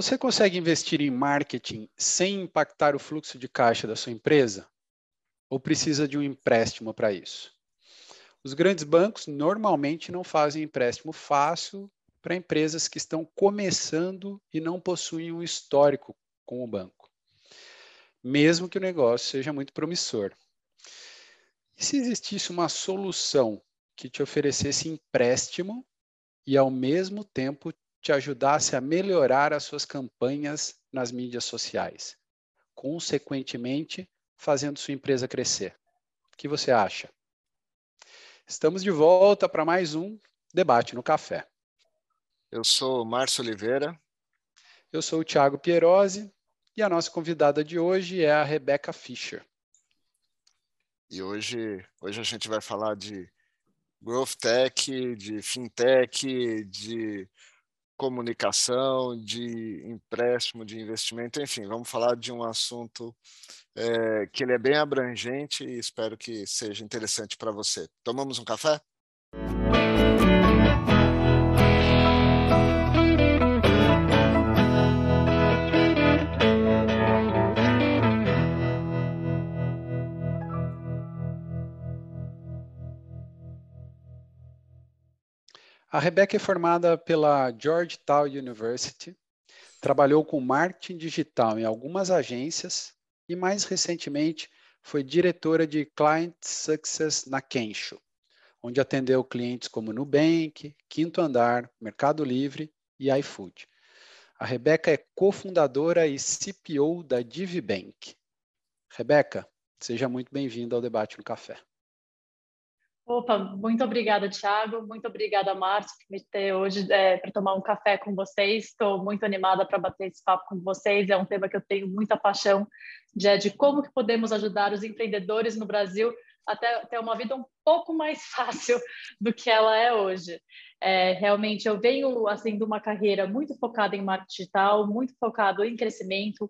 Você consegue investir em marketing sem impactar o fluxo de caixa da sua empresa? Ou precisa de um empréstimo para isso? Os grandes bancos normalmente não fazem empréstimo fácil para empresas que estão começando e não possuem um histórico com o banco, mesmo que o negócio seja muito promissor. E se existisse uma solução que te oferecesse empréstimo e, ao mesmo tempo, te ajudasse a melhorar as suas campanhas nas mídias sociais, consequentemente, fazendo sua empresa crescer? O que você acha? Estamos de volta para mais um Debate no Café. Eu sou Márcio Oliveira. Eu sou o Thiago Pierosi e a nossa convidada de hoje é a Rebeca Fischer. E hoje, hoje a gente vai falar de growth tech, de fintech, de comunicação, de empréstimo, de investimento, enfim, vamos falar de um assunto é, que ele é bem abrangente e espero que seja interessante para você. Tomamos um café? A Rebecca é formada pela Georgetown University, trabalhou com marketing digital em algumas agências e, mais recentemente, foi diretora de Client Success na Kensho, onde atendeu clientes como Nubank, Quinto Andar, Mercado Livre e iFood. A Rebeca é cofundadora e CPO da DiviBank. Rebeca, seja muito bem-vinda ao Debate no Café. Opa, muito obrigada, Thiago. Muito obrigada, Márcio, por me ter hoje é, para tomar um café com vocês. Estou muito animada para bater esse papo com vocês. É um tema que eu tenho muita paixão de, é, de como que podemos ajudar os empreendedores no Brasil até ter uma vida um pouco mais fácil do que ela é hoje. É, realmente, eu venho assim de uma carreira muito focada em marketing digital, muito focado em crescimento.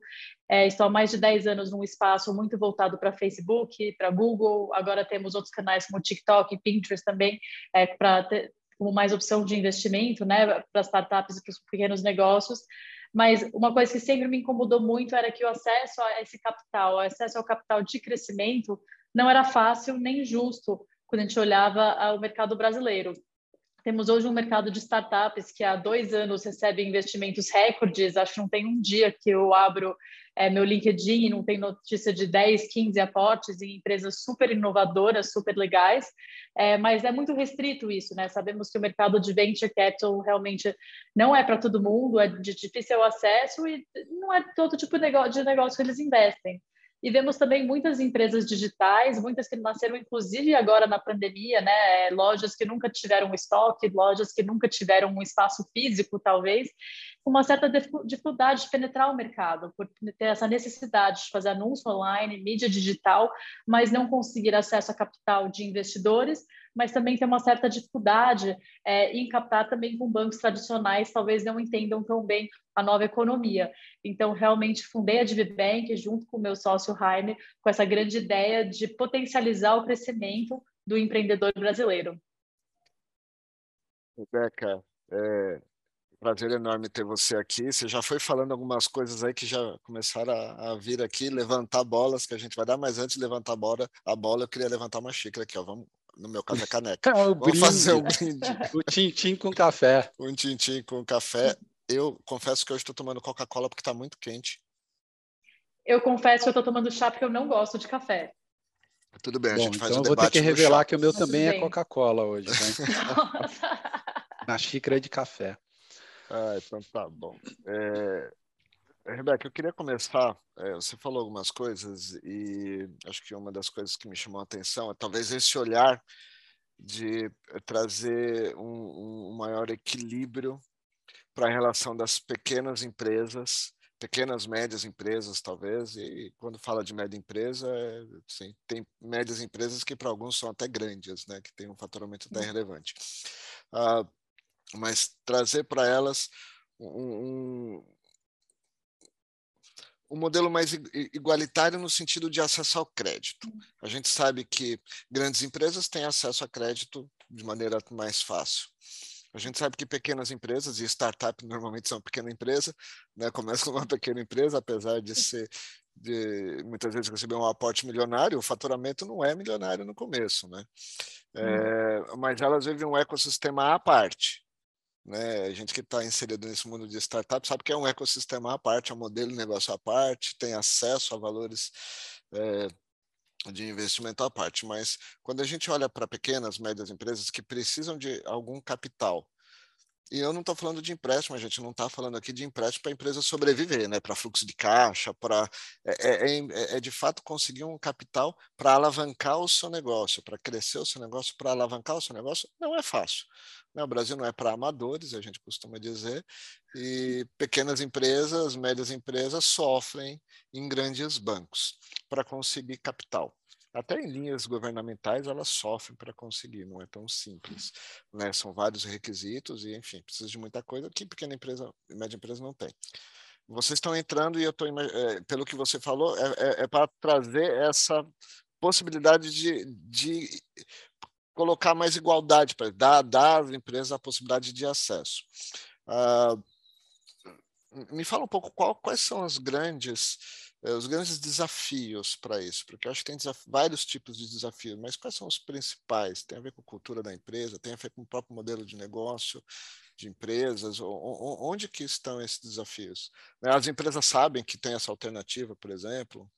É, estou há mais de 10 anos num espaço muito voltado para Facebook, para Google. Agora temos outros canais como TikTok e Pinterest também, é, para como mais opção de investimento, né, para startups e para os pequenos negócios. Mas uma coisa que sempre me incomodou muito era que o acesso a esse capital, o acesso ao capital de crescimento, não era fácil nem justo quando a gente olhava o mercado brasileiro. Temos hoje um mercado de startups que há dois anos recebe investimentos recordes. Acho que não tem um dia que eu abro é, meu LinkedIn não tem notícia de 10, 15 aportes em empresas super inovadoras, super legais. É, mas é muito restrito isso, né? Sabemos que o mercado de venture capital realmente não é para todo mundo, é de difícil acesso e não é todo tipo de negócio, de negócio que eles investem. E vemos também muitas empresas digitais, muitas que nasceram inclusive agora na pandemia, né? Lojas que nunca tiveram estoque, lojas que nunca tiveram um espaço físico, talvez, com uma certa dificuldade de penetrar o mercado, por ter essa necessidade de fazer anúncio online, mídia digital, mas não conseguir acesso a capital de investidores mas também tem uma certa dificuldade é, em captar também com bancos tradicionais, talvez não entendam tão bem a nova economia. Então, realmente fundei a DiviBank junto com o meu sócio Jaime, com essa grande ideia de potencializar o crescimento do empreendedor brasileiro. Rebeca, é prazer enorme ter você aqui. Você já foi falando algumas coisas aí que já começaram a, a, vir aqui, levantar bolas que a gente vai dar, mas antes de levantar a bola, a bola eu queria levantar uma xícara aqui, ó. Vamos, no meu caso é caneca. É Vamos brinde. fazer um brinde. o tintim com café. Um tintim com café. Eu confesso que eu estou tomando Coca-Cola porque está muito quente. Eu confesso que eu estou tomando chá porque eu não gosto de café. Tudo bem, Bom, a gente faz então um eu vou ter que revelar que o meu Tudo também é. Coca-Cola hoje, né? Na xícara de café. Ah, então tá bom. É, Rebeca, eu queria começar. É, você falou algumas coisas e acho que uma das coisas que me chamou a atenção é talvez esse olhar de trazer um, um maior equilíbrio para a relação das pequenas empresas, pequenas médias empresas talvez. E quando fala de média empresa, é, assim, tem médias empresas que para alguns são até grandes, né, que tem um faturamento até relevante. Ah, mas trazer para elas um, um um modelo mais igualitário no sentido de acesso ao crédito. A gente sabe que grandes empresas têm acesso a crédito de maneira mais fácil. A gente sabe que pequenas empresas e startup normalmente são pequena empresa, né? Começa com uma pequena empresa, apesar de ser de muitas vezes receber um aporte milionário, o faturamento não é milionário no começo, né? É, mas elas vivem um ecossistema à parte. Né? A gente que está inserido nesse mundo de startup sabe que é um ecossistema à parte, é um modelo de negócio à parte, tem acesso a valores é, de investimento à parte. Mas quando a gente olha para pequenas, médias empresas que precisam de algum capital e eu não estou falando de empréstimo, a gente não está falando aqui de empréstimo para a empresa sobreviver, né? para fluxo de caixa, para é, é, é, é, de fato conseguir um capital para alavancar o seu negócio, para crescer o seu negócio, para alavancar o seu negócio, não é fácil. Né? O Brasil não é para amadores, a gente costuma dizer, e pequenas empresas, médias empresas sofrem em grandes bancos para conseguir capital até em linhas governamentais elas sofrem para conseguir, não é tão simples, né? São vários requisitos e, enfim, precisa de muita coisa que pequena empresa média empresa não tem. Vocês estão entrando e eu estou, é, pelo que você falou, é, é, é para trazer essa possibilidade de, de colocar mais igualdade, para dar, dar às empresas a possibilidade de acesso. Uh, me fala um pouco qual, quais são as grandes eh, os grandes desafios para isso, porque eu acho que tem vários tipos de desafios, mas quais são os principais? Tem a ver com a cultura da empresa, tem a ver com o próprio modelo de negócio de empresas, onde que estão esses desafios? Né, as empresas sabem que tem essa alternativa, por exemplo?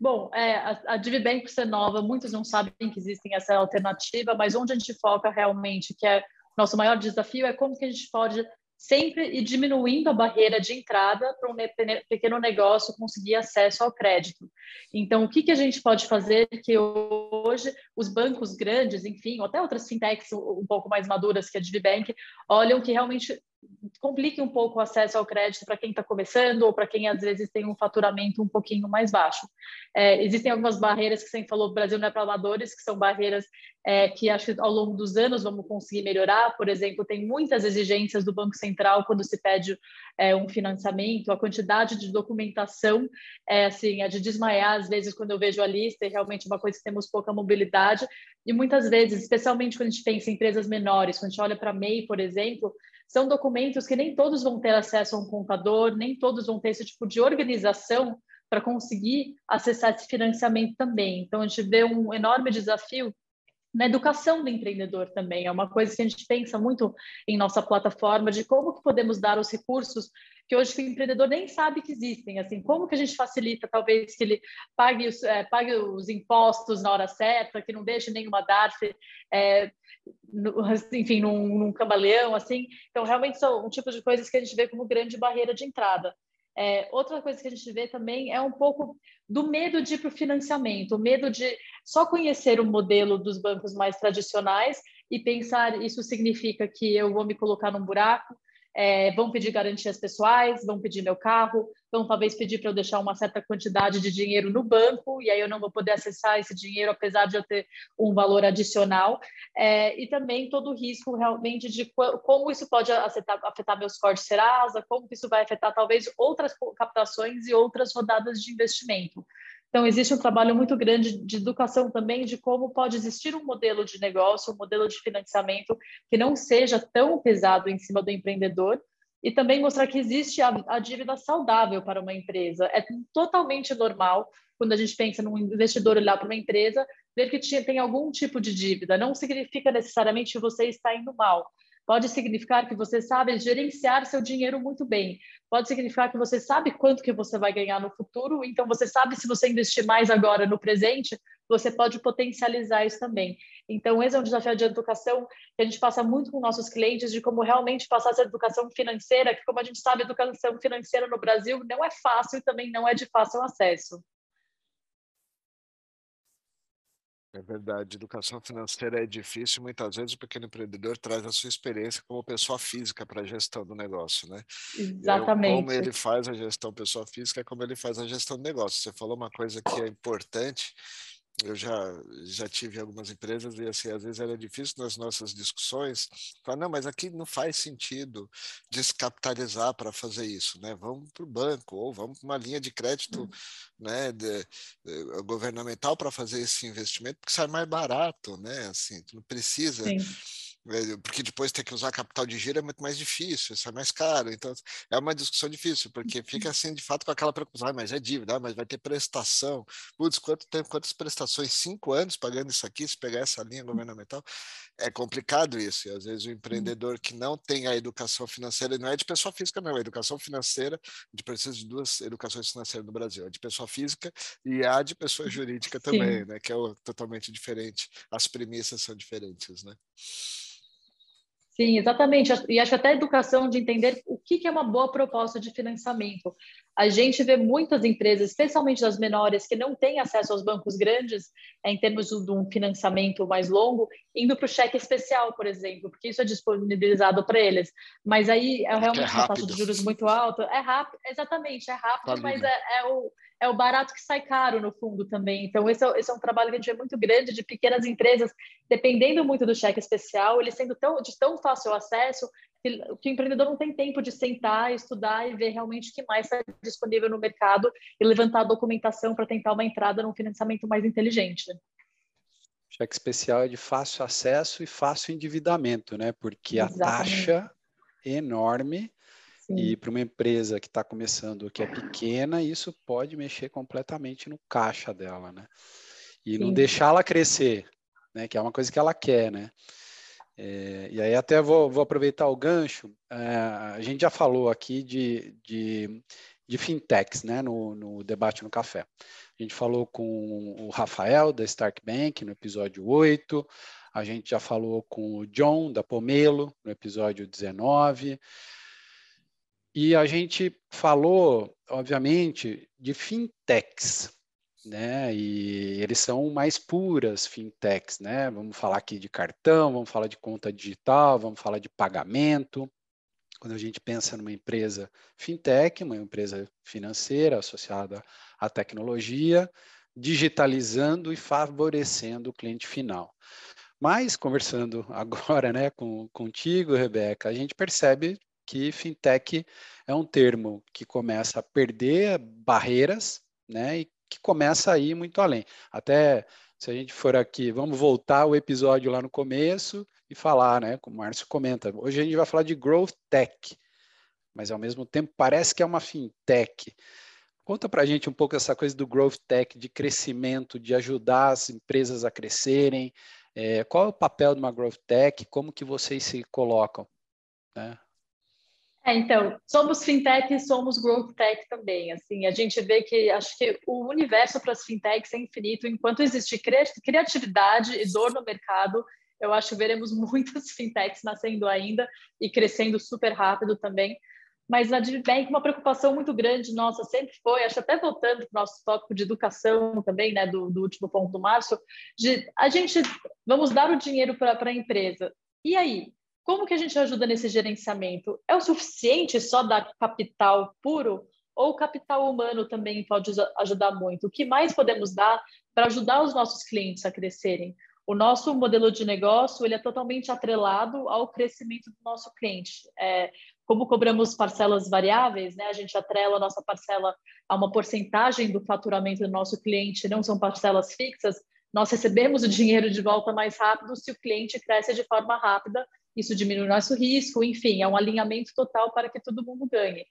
Bom, é, a, a DiviBank, por ser nova, muitos não sabem que existem essa alternativa, mas onde a gente foca realmente, que é nosso maior desafio, é como que a gente pode sempre e diminuindo a barreira de entrada para um pequeno negócio conseguir acesso ao crédito. Então, o que, que a gente pode fazer que hoje os bancos grandes, enfim, ou até outras fintechs um pouco mais maduras que a DiviBank, olham que realmente complique um pouco o acesso ao crédito para quem está começando ou para quem às vezes tem um faturamento um pouquinho mais baixo. É, existem algumas barreiras que você falou, o Brasil não é para amadores, que são barreiras é, que acho que ao longo dos anos vamos conseguir melhorar. Por exemplo, tem muitas exigências do Banco Central quando se pede é, um financiamento, a quantidade de documentação é assim, é de desmaiar às vezes quando eu vejo a lista, é realmente uma coisa que temos pouca mobilidade. E muitas vezes, especialmente quando a gente pensa em empresas menores, quando a gente olha para MEI, por exemplo, são documentos que nem todos vão ter acesso a um contador, nem todos vão ter esse tipo de organização para conseguir acessar esse financiamento também. Então, a gente vê um enorme desafio na educação do empreendedor também. É uma coisa que a gente pensa muito em nossa plataforma de como que podemos dar os recursos que hoje o empreendedor nem sabe que existem. Assim, como que a gente facilita, talvez, que ele pague os, é, pague os impostos na hora certa, que não deixe nenhuma DARF, é, no, enfim, num, num cambaleão, assim. Então, realmente são um tipo de coisas que a gente vê como grande barreira de entrada. É, outra coisa que a gente vê também é um pouco do medo de ir para o financiamento, o medo de só conhecer o modelo dos bancos mais tradicionais e pensar isso significa que eu vou me colocar num buraco, é, vão pedir garantias pessoais, vão pedir meu carro, vão talvez pedir para eu deixar uma certa quantidade de dinheiro no banco, e aí eu não vou poder acessar esse dinheiro, apesar de eu ter um valor adicional, é, e também todo o risco realmente de como isso pode afetar, afetar meus cortes Serasa, como isso vai afetar talvez outras captações e outras rodadas de investimento. Então, existe um trabalho muito grande de educação também de como pode existir um modelo de negócio, um modelo de financiamento que não seja tão pesado em cima do empreendedor e também mostrar que existe a, a dívida saudável para uma empresa. É totalmente normal quando a gente pensa num investidor olhar para uma empresa, ver que tem algum tipo de dívida. Não significa necessariamente que você está indo mal, Pode significar que você sabe gerenciar seu dinheiro muito bem. Pode significar que você sabe quanto que você vai ganhar no futuro, então você sabe se você investir mais agora no presente, você pode potencializar isso também. Então, esse é um desafio de educação que a gente passa muito com nossos clientes, de como realmente passar essa educação financeira, que como a gente sabe, educação financeira no Brasil não é fácil e também não é de fácil acesso. É verdade, educação financeira é difícil. Muitas vezes o pequeno empreendedor traz a sua experiência como pessoa física para a gestão do negócio, né? Exatamente. como ele faz a gestão pessoa física é como ele faz a gestão do negócio. Você falou uma coisa que é importante eu já já tive algumas empresas e assim às vezes era difícil nas nossas discussões falar não mas aqui não faz sentido descapitalizar para fazer isso né? Vamos para o banco ou vamos para uma linha de crédito uhum. né de, de, governamental para fazer esse investimento porque sai mais barato né? Assim não precisa Sim porque depois ter que usar capital de giro é muito mais difícil, isso é mais caro. Então, é uma discussão difícil, porque fica assim, de fato, com aquela preocupação, ah, mas é dívida, ah, mas vai ter prestação. Putz, quanto tempo, quantas prestações? Cinco anos pagando isso aqui, se pegar essa linha governamental. É complicado isso. E às vezes o empreendedor que não tem a educação financeira, não é de pessoa física, não, é educação financeira, de precisa de duas educações financeiras no Brasil, a de pessoa física e a de pessoa jurídica também, Sim. né? Que é totalmente diferente. As premissas são diferentes, né? Sim, exatamente. E acho até a educação de entender o que é uma boa proposta de financiamento. A gente vê muitas empresas, especialmente das menores, que não têm acesso aos bancos grandes, é, em termos de um financiamento mais longo, indo para o cheque especial, por exemplo, porque isso é disponibilizado para eles. Mas aí é, é realmente é uma taxa de juros muito alta. É rápido, exatamente, é rápido, tá mas é, é o é o barato que sai caro no fundo também. Então, esse é, esse é, um trabalho que a gente vê muito grande de pequenas empresas, dependendo muito do cheque especial, ele sendo tão, de tão fácil acesso, que, que o empreendedor não tem tempo de sentar, estudar e ver realmente o que mais está disponível no mercado e levantar a documentação para tentar uma entrada num financiamento mais inteligente. Cheque especial é de fácil acesso e fácil endividamento, né? Porque Exatamente. a taxa é enorme e para uma empresa que está começando, que é pequena, isso pode mexer completamente no caixa dela, né? E Sim. não deixá-la crescer, né? Que é uma coisa que ela quer, né? É, e aí até vou, vou aproveitar o gancho. É, a gente já falou aqui de, de, de fintechs, né? No, no debate no café. A gente falou com o Rafael da Stark Bank no episódio 8. A gente já falou com o John da Pomelo no episódio 19. E a gente falou, obviamente, de fintechs, né? E eles são mais puras fintechs, né? Vamos falar aqui de cartão, vamos falar de conta digital, vamos falar de pagamento. Quando a gente pensa numa empresa fintech, uma empresa financeira associada à tecnologia, digitalizando e favorecendo o cliente final. Mas, conversando agora né, com, contigo, Rebeca, a gente percebe que fintech é um termo que começa a perder barreiras, né, e que começa a ir muito além. Até se a gente for aqui, vamos voltar o episódio lá no começo e falar, né, como o Márcio comenta, hoje a gente vai falar de growth tech, mas ao mesmo tempo parece que é uma fintech. Conta para a gente um pouco essa coisa do growth tech, de crescimento, de ajudar as empresas a crescerem. É, qual é o papel de uma growth tech? Como que vocês se colocam? Né? É, então, somos fintech e somos growth tech também. Assim, a gente vê que acho que o universo para as fintechs é infinito. Enquanto existe criatividade e dor no mercado, eu acho que veremos muitas fintechs nascendo ainda e crescendo super rápido também. Mas a Divibank, uma preocupação muito grande nossa sempre foi, acho até voltando para o nosso tópico de educação também, né, do, do último ponto do Márcio, de a gente vamos dar o dinheiro para a empresa. E aí, como que a gente ajuda nesse gerenciamento? É o suficiente só dar capital puro? Ou o capital humano também pode ajudar muito? O que mais podemos dar para ajudar os nossos clientes a crescerem? O nosso modelo de negócio ele é totalmente atrelado ao crescimento do nosso cliente. É, como cobramos parcelas variáveis, né, a gente atrela a nossa parcela a uma porcentagem do faturamento do nosso cliente, não são parcelas fixas, nós recebemos o dinheiro de volta mais rápido se o cliente cresce de forma rápida isso diminui nosso risco, enfim, é um alinhamento total para que todo mundo ganhe.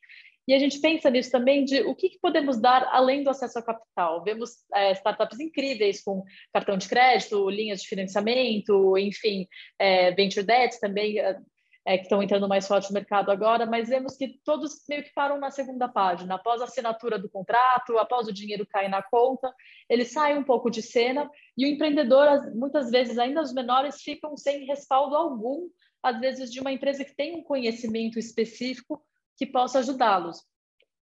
E a gente pensa nisso também de o que, que podemos dar além do acesso ao capital. Vemos é, startups incríveis com cartão de crédito, linhas de financiamento, enfim, é, venture debt também, é, é que estão entrando mais forte no mercado agora, mas vemos que todos meio que param na segunda página. Após a assinatura do contrato, após o dinheiro cair na conta, eles saem um pouco de cena e o empreendedor, muitas vezes, ainda os menores, ficam sem respaldo algum às vezes, de uma empresa que tem um conhecimento específico que possa ajudá-los.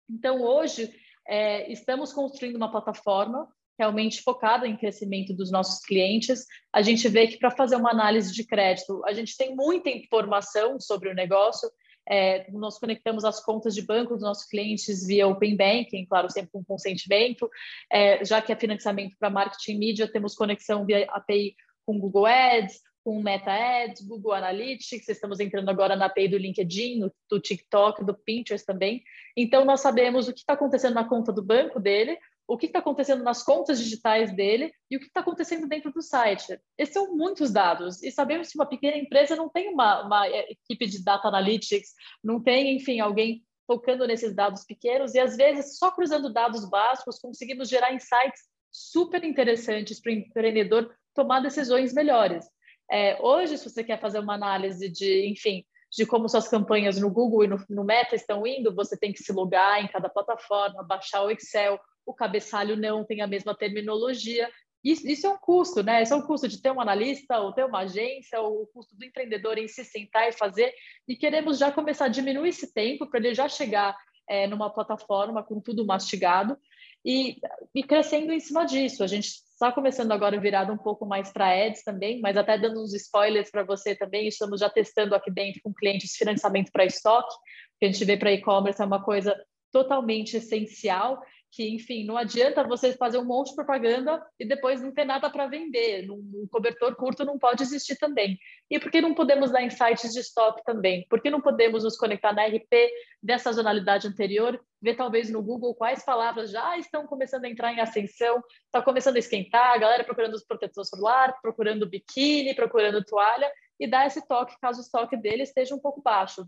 Então, hoje, é, estamos construindo uma plataforma realmente focada em crescimento dos nossos clientes. A gente vê que para fazer uma análise de crédito, a gente tem muita informação sobre o negócio. É, nós conectamos as contas de banco dos nossos clientes via Open Banking, claro, sempre com consentimento. É, já que é financiamento para marketing mídia, temos conexão via API com Google Ads, com Meta Ads, Google Analytics, estamos entrando agora na API do LinkedIn, do TikTok, do Pinterest também. Então, nós sabemos o que está acontecendo na conta do banco dele, o que está acontecendo nas contas digitais dele e o que está acontecendo dentro do site. Esses são muitos dados e sabemos que uma pequena empresa não tem uma, uma equipe de data analytics, não tem, enfim, alguém focando nesses dados pequenos e às vezes só cruzando dados básicos conseguimos gerar insights super interessantes para o empreendedor tomar decisões melhores. É, hoje, se você quer fazer uma análise de, enfim, de como suas campanhas no Google e no, no Meta estão indo, você tem que se logar em cada plataforma, baixar o Excel, o cabeçalho não tem a mesma terminologia. Isso, isso, é um custo, né? Isso é um custo de ter um analista, ou ter uma agência, ou o custo do empreendedor em se sentar e fazer. E queremos já começar a diminuir esse tempo para ele já chegar é, numa plataforma com tudo mastigado e, e crescendo em cima disso. A gente está começando agora virado um pouco mais para ads também, mas até dando uns spoilers para você também. Estamos já testando aqui dentro com clientes financiamento para estoque, que a gente vê para e-commerce é uma coisa totalmente essencial que, enfim, não adianta você fazer um monte de propaganda e depois não ter nada para vender. Um cobertor curto não pode existir também. E por que não podemos dar insights de estoque também? Por que não podemos nos conectar na RP dessa sazonalidade anterior, ver talvez no Google quais palavras já estão começando a entrar em ascensão, está começando a esquentar, a galera procurando os protetores solar, procurando biquíni, procurando toalha, e dar esse toque caso o estoque dele esteja um pouco baixo.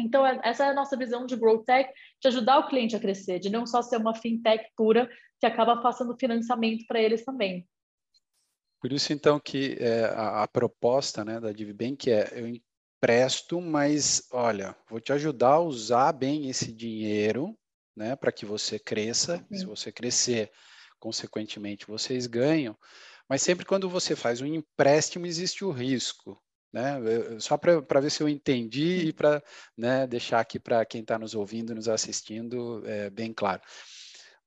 Então, é, essa é a nossa visão de Growth Tech, de ajudar o cliente a crescer, de não só ser uma fintech pura que acaba passando financiamento para eles também. Por isso, então, que é, a, a, proposta né, da DivBank é eu empresto, mas, olha, vou te ajudar a usar bem esse dinheiro né, para que você cresça. Sim. Se você crescer, consequentemente, vocês ganham. Mas sempre quando você faz um empréstimo, existe o risco né? Só para ver se eu entendi e para né, deixar aqui para quem está nos ouvindo, nos assistindo, é, bem claro.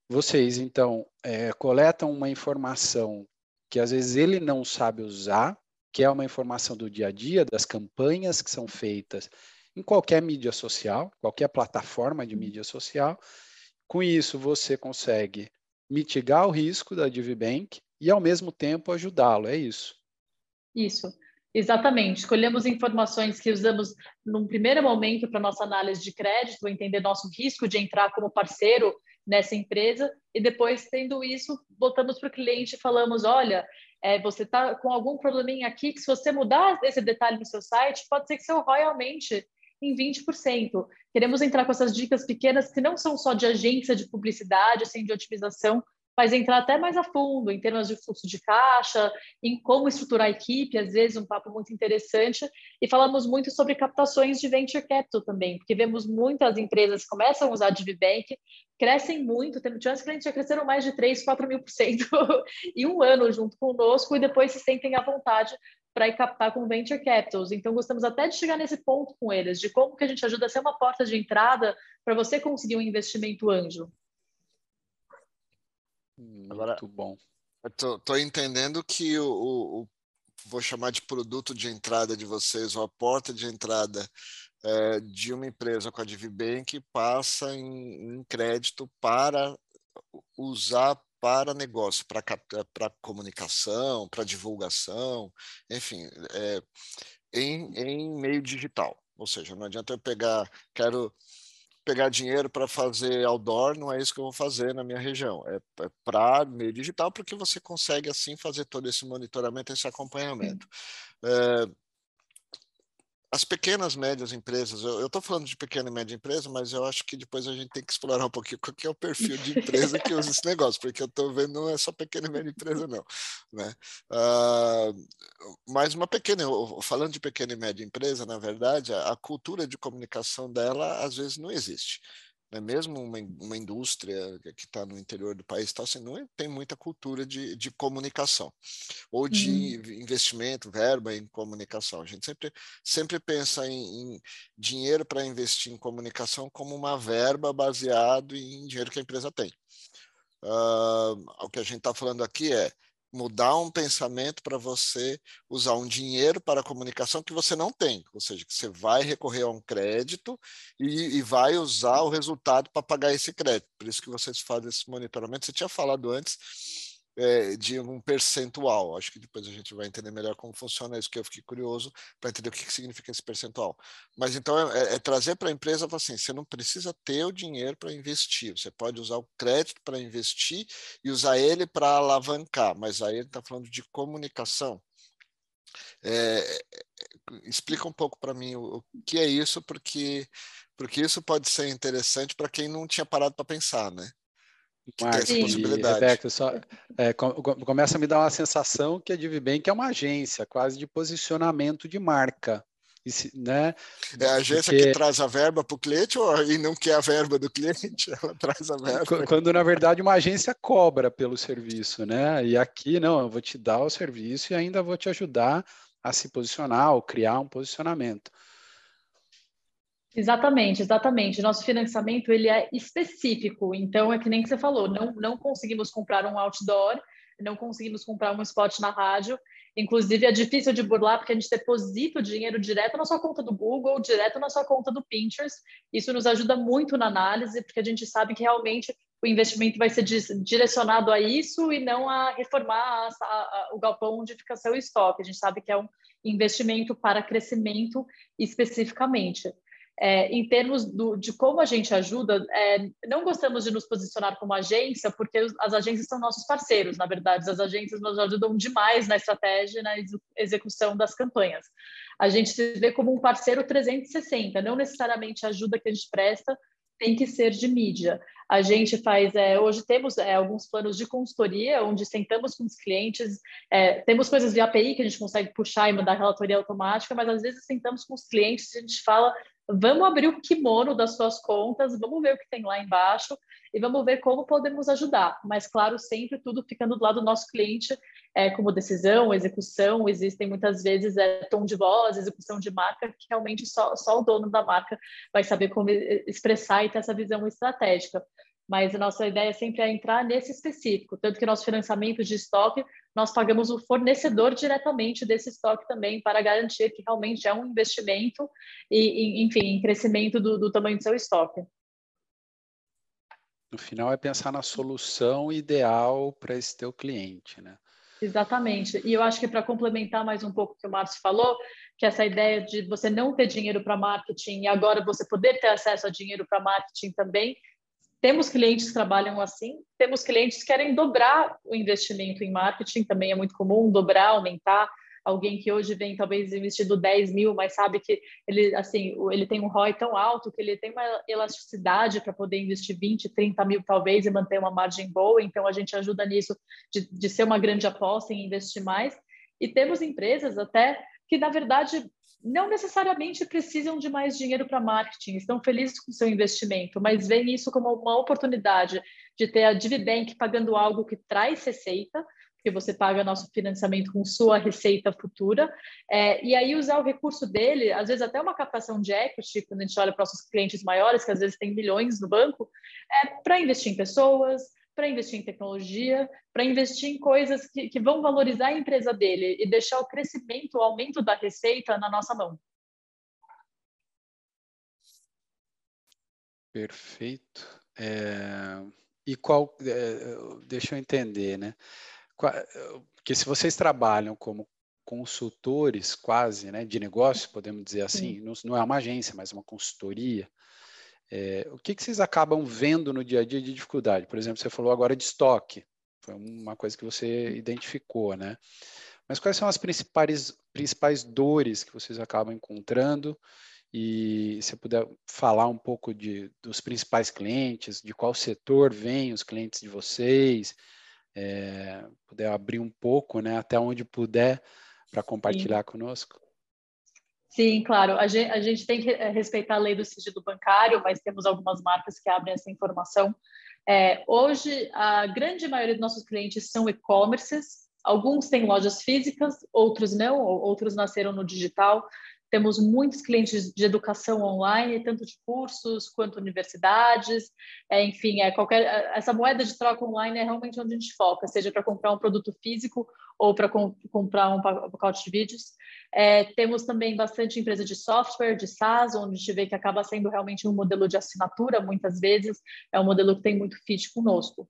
Vocês, então, é, coletam uma informação que às vezes ele não sabe usar, que é uma informação do dia a dia, das campanhas que são feitas em qualquer mídia social, qualquer plataforma de mídia social. Com isso, você consegue mitigar o risco da DivBank e, ao mesmo tempo, ajudá-lo. É isso. Isso. Exatamente. Escolhemos informações que usamos num primeiro momento para nossa análise de crédito, entender nosso risco de entrar como parceiro nessa empresa, e depois, tendo isso, voltamos para o cliente e falamos: olha, é, você está com algum probleminha aqui, que se você mudar esse detalhe no seu site, pode ser que seu ROI aumente em 20%. Queremos entrar com essas dicas pequenas que não são só de agência de publicidade, assim, de otimização, mas entrar até mais a fundo em termos de fluxo de caixa, em como estruturar a equipe, às vezes um papo muito interessante, e falamos muito sobre captações de venture capital também, porque vemos muitas empresas que começam a usar DivBank, crescem muito, tivemos clientes que já cresceram mais de 3, 4 mil por cento em um ano junto conosco, e depois se sentem à vontade para ir captar com venture capitals. Então, gostamos até de chegar nesse ponto com eles, de como que a gente ajuda a ser uma porta de entrada para você conseguir um investimento anjo. Muito Agora, bom. Tô, tô, entendendo que o, o, o, vou chamar de produto de entrada de vocês, ou a porta de entrada é, de uma empresa com a DivBank passa em, em crédito para usar para negócio, para, para comunicação, para divulgação, enfim, é, em, em meio digital. Ou seja, não adianta eu pegar, quero pegar dinheiro para fazer outdoor, não é isso que eu vou fazer na minha região. É, é para meio digital, porque você consegue assim fazer todo esse monitoramento, esse acompanhamento. É, as pequenas, médias empresas, eu estou falando de pequena e média empresa, mas eu acho que depois a gente tem que explorar um pouquinho qual que é o perfil de empresa que usa esse negócio, porque eu estou vendo não é só pequena e média empresa, não. Né? Uh, mas uma pequena, falando de pequena e média empresa, na verdade, a, a cultura de comunicação dela às vezes não existe né? mesmo uma, uma indústria que está no interior do país, tá, assim, não tem muita cultura de, de comunicação ou de uhum. investimento, verba em comunicação. A gente sempre, sempre pensa em, em dinheiro para investir em comunicação como uma verba baseado em dinheiro que a empresa tem. Uh, o que a gente está falando aqui é mudar um pensamento para você usar um dinheiro para comunicação que você não tem, ou seja, que você vai recorrer a um crédito e, e vai usar o resultado para pagar esse crédito. Por isso que vocês fazem esse monitoramento. Você tinha falado antes é, de um percentual. Acho que depois a gente vai entender melhor como funciona isso, que eu fiquei curioso para entender o que, que significa esse percentual. Mas então é, é, é trazer para a empresa assim: você não precisa ter o dinheiro para investir, você pode usar o crédito para investir e usar ele para alavancar, mas aí ele está falando de comunicação. É, explica um pouco para mim o, o, que é isso, porque, porque isso pode ser interessante para quem não tinha parado para pensar, né? Que Marcos tem essa possibilidade. Rebeca, só, é, começa a me dar uma sensação que a Divibank é uma agência, quase de posicionamento de marca. né? É a agência Porque... que traz a verba para o cliente ou, e não quer a verba do cliente, ela traz a verba. Quando, na verdade, uma agência cobra pelo serviço, né? E aqui, não, eu vou te dar o serviço e ainda vou te ajudar a se posicionar ou criar um posicionamento. Exatamente, exatamente. Nosso financiamento ele é específico, então é que nem que você falou, não, não conseguimos comprar um outdoor, não conseguimos comprar um spot na rádio, inclusive é difícil de burlar porque a gente deposita o dinheiro direto na sua conta do Google, direto na sua conta do Pinterest. Isso nos ajuda muito na análise, porque a gente sabe que realmente o investimento vai ser direcionado a isso e não a reformar a, a, o galpão onde fica seu estoque. A gente sabe que é um investimento para crescimento especificamente. É, em termos do, de como a gente ajuda, é, não gostamos de nos posicionar como agência, porque as agências são nossos parceiros, na verdade. As agências nos ajudam demais na estratégia e na execução das campanhas. A gente se vê como um parceiro 360, não necessariamente a ajuda que a gente presta tem que ser de mídia. A gente faz, é, hoje temos é, alguns planos de consultoria, onde sentamos com os clientes, é, temos coisas de API que a gente consegue puxar e mandar relatoria automática, mas às vezes sentamos com os clientes e a gente fala Vamos abrir o kimono das suas contas, vamos ver o que tem lá embaixo e vamos ver como podemos ajudar. Mas, claro, sempre tudo ficando do lado do nosso cliente, é, como decisão, execução. Existem muitas vezes é, tom de voz, execução de marca, que realmente só, só o dono da marca vai saber como expressar e ter essa visão estratégica mas a nossa ideia sempre é entrar nesse específico, tanto que nosso financiamento de estoque, nós pagamos o fornecedor diretamente desse estoque também para garantir que realmente é um investimento e, e enfim, em crescimento do, do tamanho do seu estoque. No final é pensar na solução ideal para esse teu cliente, né? Exatamente. E eu acho que para complementar mais um pouco o que o Márcio falou, que essa ideia de você não ter dinheiro para marketing e agora você poder ter acesso a dinheiro para marketing também, temos clientes que trabalham assim, temos clientes que querem dobrar o investimento em marketing, também é muito comum dobrar, aumentar. Alguém que hoje vem talvez investido 10 mil, mas sabe que ele assim ele tem um ROI tão alto que ele tem uma elasticidade para poder investir 20, 30 mil talvez e manter uma margem boa. Então a gente ajuda nisso de, de ser uma grande aposta em investir mais. E temos empresas até que na verdade não necessariamente precisam de mais dinheiro para marketing, estão felizes com seu investimento, mas veem isso como uma oportunidade de ter a Divibank pagando algo que traz receita, porque você paga nosso financiamento com sua receita futura, é, e aí usar o recurso dele, às vezes até uma captação de equity, quando a gente olha para nossos clientes maiores, que às vezes tem milhões no banco, é para investir em pessoas, para investir em tecnologia, para investir em coisas que, que vão valorizar a empresa dele e deixar o crescimento, o aumento da receita na nossa mão. Perfeito. É, e qual, é, deixa eu entender, né? Porque se vocês trabalham como consultores quase, né, de negócio, podemos dizer assim, não, não, é uma agência, mas uma consultoria, é, o que, que vocês acabam vendo no dia a dia de dificuldade? Por exemplo, você falou agora de estoque, foi uma coisa que você identificou, né? Mas quais são as principais, principais dores que vocês acabam encontrando? E se puder falar um pouco de, dos principais clientes, de qual setor vêm os clientes de vocês, é, puder abrir um pouco, né, até onde puder, para compartilhar Sim. conosco. Sim, claro. A gente, a gente, tem que eh, respeitar a lei do sigilo bancário, mas temos algumas marcas que abrem essa informação. É, hoje, a grande maioria dos nossos clientes são e-commerces. Alguns têm lojas físicas, outros não, outros nasceram no digital. Temos muitos clientes de educação online, tanto de cursos quanto universidades. É, enfim, é qualquer essa moeda de troca online é realmente onde a gente foca, seja para comprar um produto físico ou para com, comprar um pacote de vídeos. É, temos também bastante empresa de software, de SaaS, onde a gente vê que acaba sendo realmente um modelo de assinatura, muitas vezes, é um modelo que tem muito fit conosco.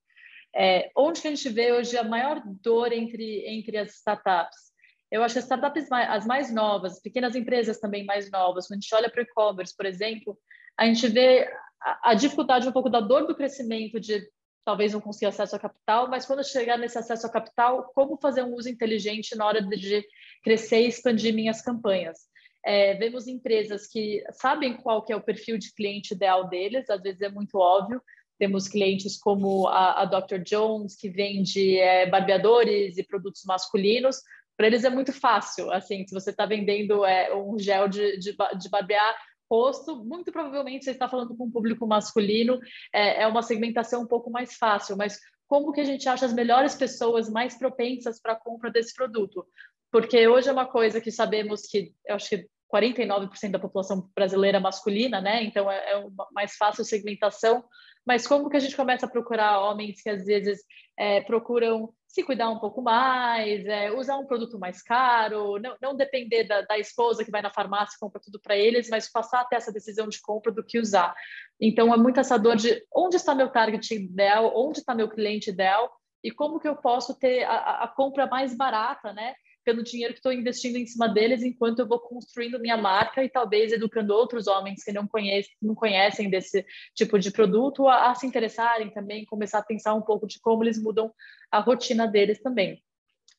É, onde que a gente vê hoje a maior dor entre, entre as startups? Eu acho que as startups mais, as mais novas, pequenas empresas também mais novas, quando a gente olha para o e-commerce, por exemplo, a gente vê a, a dificuldade um pouco da dor do crescimento de talvez não conseguir acesso a capital, mas quando chegar nesse acesso a capital, como fazer um uso inteligente na hora de crescer e expandir minhas campanhas. É, vemos empresas que sabem qual que é o perfil de cliente ideal deles, às vezes é muito óbvio. Temos clientes como a, a Dr. Jones, que vende é, barbeadores e produtos masculinos. Para eles é muito fácil, assim, se você está vendendo é, um gel de, de, de barbear, rosto, muito provavelmente você está falando com um público masculino, é, é uma segmentação um pouco mais fácil, mas como que a gente acha as melhores pessoas mais propensas para a compra desse produto? Porque hoje é uma coisa que sabemos que, eu acho que 49% da população brasileira masculina, né? Então é, é mais fácil segmentação, mas como que a gente começa a procurar homens que às vezes é, procuram se cuidar um pouco mais, é, usar um produto mais caro, não, não depender da, da, esposa que vai na farmácia e compra tudo para eles, mas passar até essa decisão de compra do que usar. Então é muito essa dor de onde está meu target ideal, onde está meu cliente ideal e como que eu posso ter a, a compra mais barata, né? Pelo dinheiro que estou investindo em cima deles, enquanto eu vou construindo minha marca e talvez educando outros homens que não conhecem, não conhecem desse tipo de produto a, a se interessarem também, começar a pensar um pouco de como eles mudam a rotina deles também.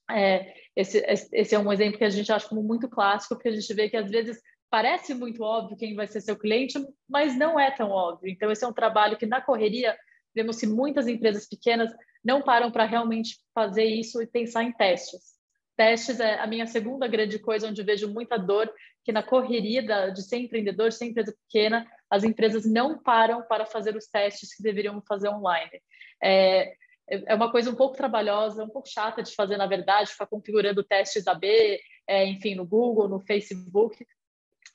É, esse, esse é um exemplo que a gente acha como muito clássico, porque a gente vê que às vezes parece muito óbvio quem vai ser seu cliente, mas não é tão óbvio. Então, esse é um trabalho que na correria vemos que muitas empresas pequenas não param para realmente fazer isso e pensar em testes. Testes é a minha segunda grande coisa, onde vejo muita dor, que na correria de ser empreendedor, ser empresa pequena, as empresas não param para fazer os testes que deveriam fazer online. É, é uma coisa um pouco trabalhosa, um pouco chata de fazer, na verdade, ficar configurando testes AB, é, enfim, no Google, no Facebook,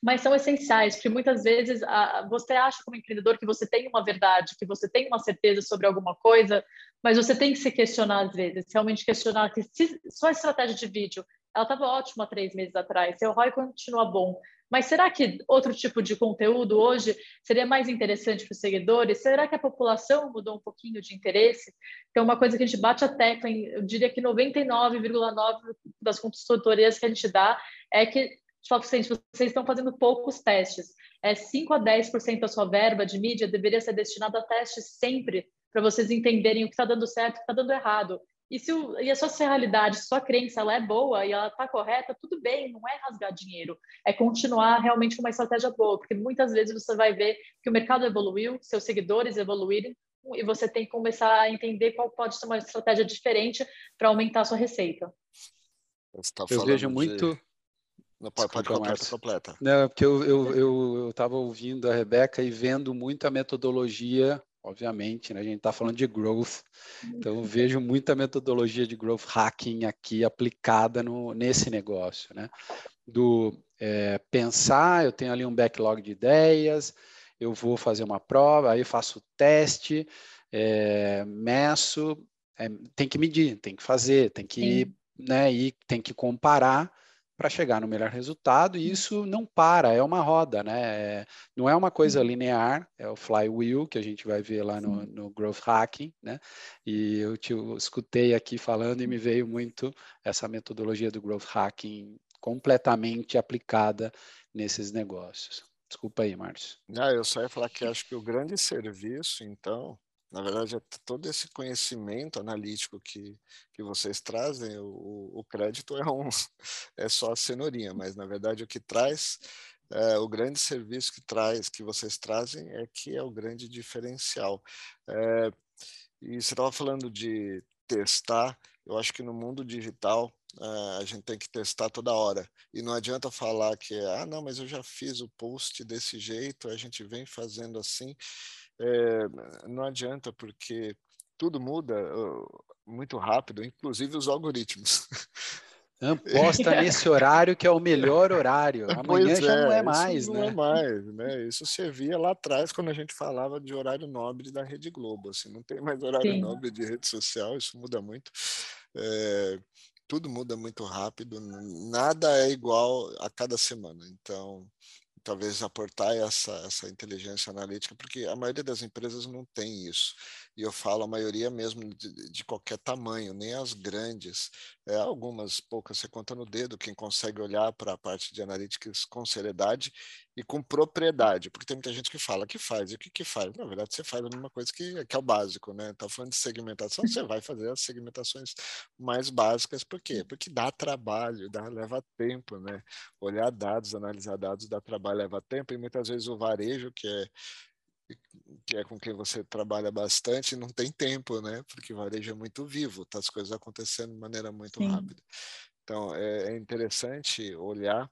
mas são essenciais, porque muitas vezes a, você acha como empreendedor que você tem uma verdade, que você tem uma certeza sobre alguma coisa, mas você tem que se questionar às vezes, realmente questionar que se sua estratégia de vídeo, ela estava ótima três meses atrás, seu ROI continua bom, mas será que outro tipo de conteúdo hoje seria mais interessante para os seguidores? Será que a população mudou um pouquinho de interesse? Então, uma coisa que a gente bate a tecla, eu diria que 99,9% das consultorias que a gente dá é que fala assim, vocês estão fazendo poucos testes. É 5 a 10% da sua verba de mídia deveria ser destinada a testes sempre, para vocês entenderem o que está dando certo e o que está dando errado. E se o, e a sua realidade, sua crença ela é boa e ela está correta, tudo bem, não é rasgar dinheiro, é continuar realmente com uma estratégia boa, porque muitas vezes você vai ver que o mercado evoluiu, seus seguidores evoluíram, e você tem que começar a entender qual pode ser uma estratégia diferente para aumentar a sua receita. Tá eu vejo de... não, pode, pode completa, completa. Não, porque eu estava eu, eu, eu ouvindo a Rebeca e vendo muita metodologia, obviamente, né? a gente está falando de growth, então eu vejo muita metodologia de growth hacking aqui aplicada no, nesse negócio, né? Do é, pensar, eu tenho ali um backlog de ideias, eu vou fazer uma prova, aí faço teste, é, meço, é, tem que medir, tem que fazer, tem que, né, e tem que comparar para chegar no melhor resultado, e isso não para, é uma roda, né? É, não é uma coisa linear, é o flywheel que a gente vai ver lá no, no Growth Hacking, né? E eu te eu escutei aqui falando e me veio muito essa metodologia do Growth Hacking completamente aplicada nesses negócios. Desculpa aí, Márcio. Ah, eu só ia falar que acho que o grande serviço, então, na verdade, é todo esse conhecimento analítico que, que vocês trazem, o, o crédito é, um, é só a cenourinha, mas na verdade o que traz, é, o grande serviço que traz, que vocês trazem, é que é o grande diferencial. É, e você estava falando de testar, eu acho que no mundo digital é, a gente tem que testar toda hora. E não adianta falar que, ah, não, mas eu já fiz o post desse jeito, a gente vem fazendo assim é, não adianta, porque tudo muda muito rápido, inclusive os algoritmos. Posta nesse horário que é o melhor horário. Amanhã já é, não é mais, isso né? Não é mais, né? Isso servia lá atrás quando a gente falava de horário nobre da Rede Globo. Assim, não tem mais horário Sim. nobre de rede social, isso muda muito. É, tudo muda muito rápido, nada é igual a cada semana. Então, talvez aportar essa, essa inteligência analítica, porque a maioria das empresas não tem isso. E eu falo a maioria mesmo de, de qualquer tamanho, nem as grandes. É, algumas poucas você conta no dedo quem consegue olhar para a parte de analíticas com seriedade e com propriedade, porque tem muita gente que fala que faz, e o que que faz? Na verdade, você faz a mesma coisa que, que é o básico, né? Tá falando de segmentação, você vai fazer as segmentações mais básicas, por quê? Porque dá trabalho, dá, leva tempo, né? Olhar dados, analisar dados dá trabalho, leva tempo, e muitas vezes o varejo, que é que é com quem você trabalha bastante, não tem tempo, né? Porque varejo é muito vivo, tá as coisas acontecendo de maneira muito Sim. rápida. Então, é, é interessante olhar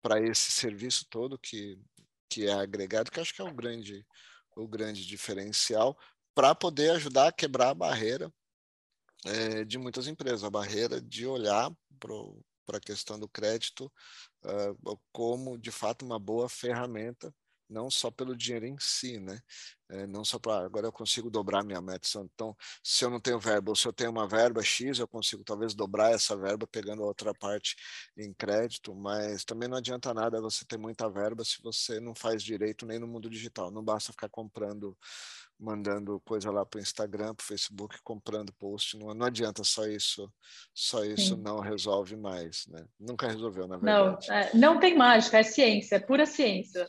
para esse serviço todo que, que é agregado, que acho que é o grande, o grande diferencial, para poder ajudar a quebrar a barreira é, de muitas empresas, a barreira de olhar para a questão do crédito uh, como, de fato, uma boa ferramenta não só pelo dinheiro em si, né? É, não só para agora eu consigo dobrar minha meta. Então, se eu não tenho verba, ou se eu tenho uma verba X, eu consigo talvez dobrar essa verba pegando a outra parte em crédito, mas também não adianta nada você ter muita verba se você não faz direito nem no mundo digital. Não basta ficar comprando, mandando coisa lá para o Instagram, para o Facebook, comprando post. Não, não adianta só isso, só isso Sim. não resolve mais, né? Nunca resolveu, na verdade. Não, é, não tem mágica, é ciência, é pura ciência.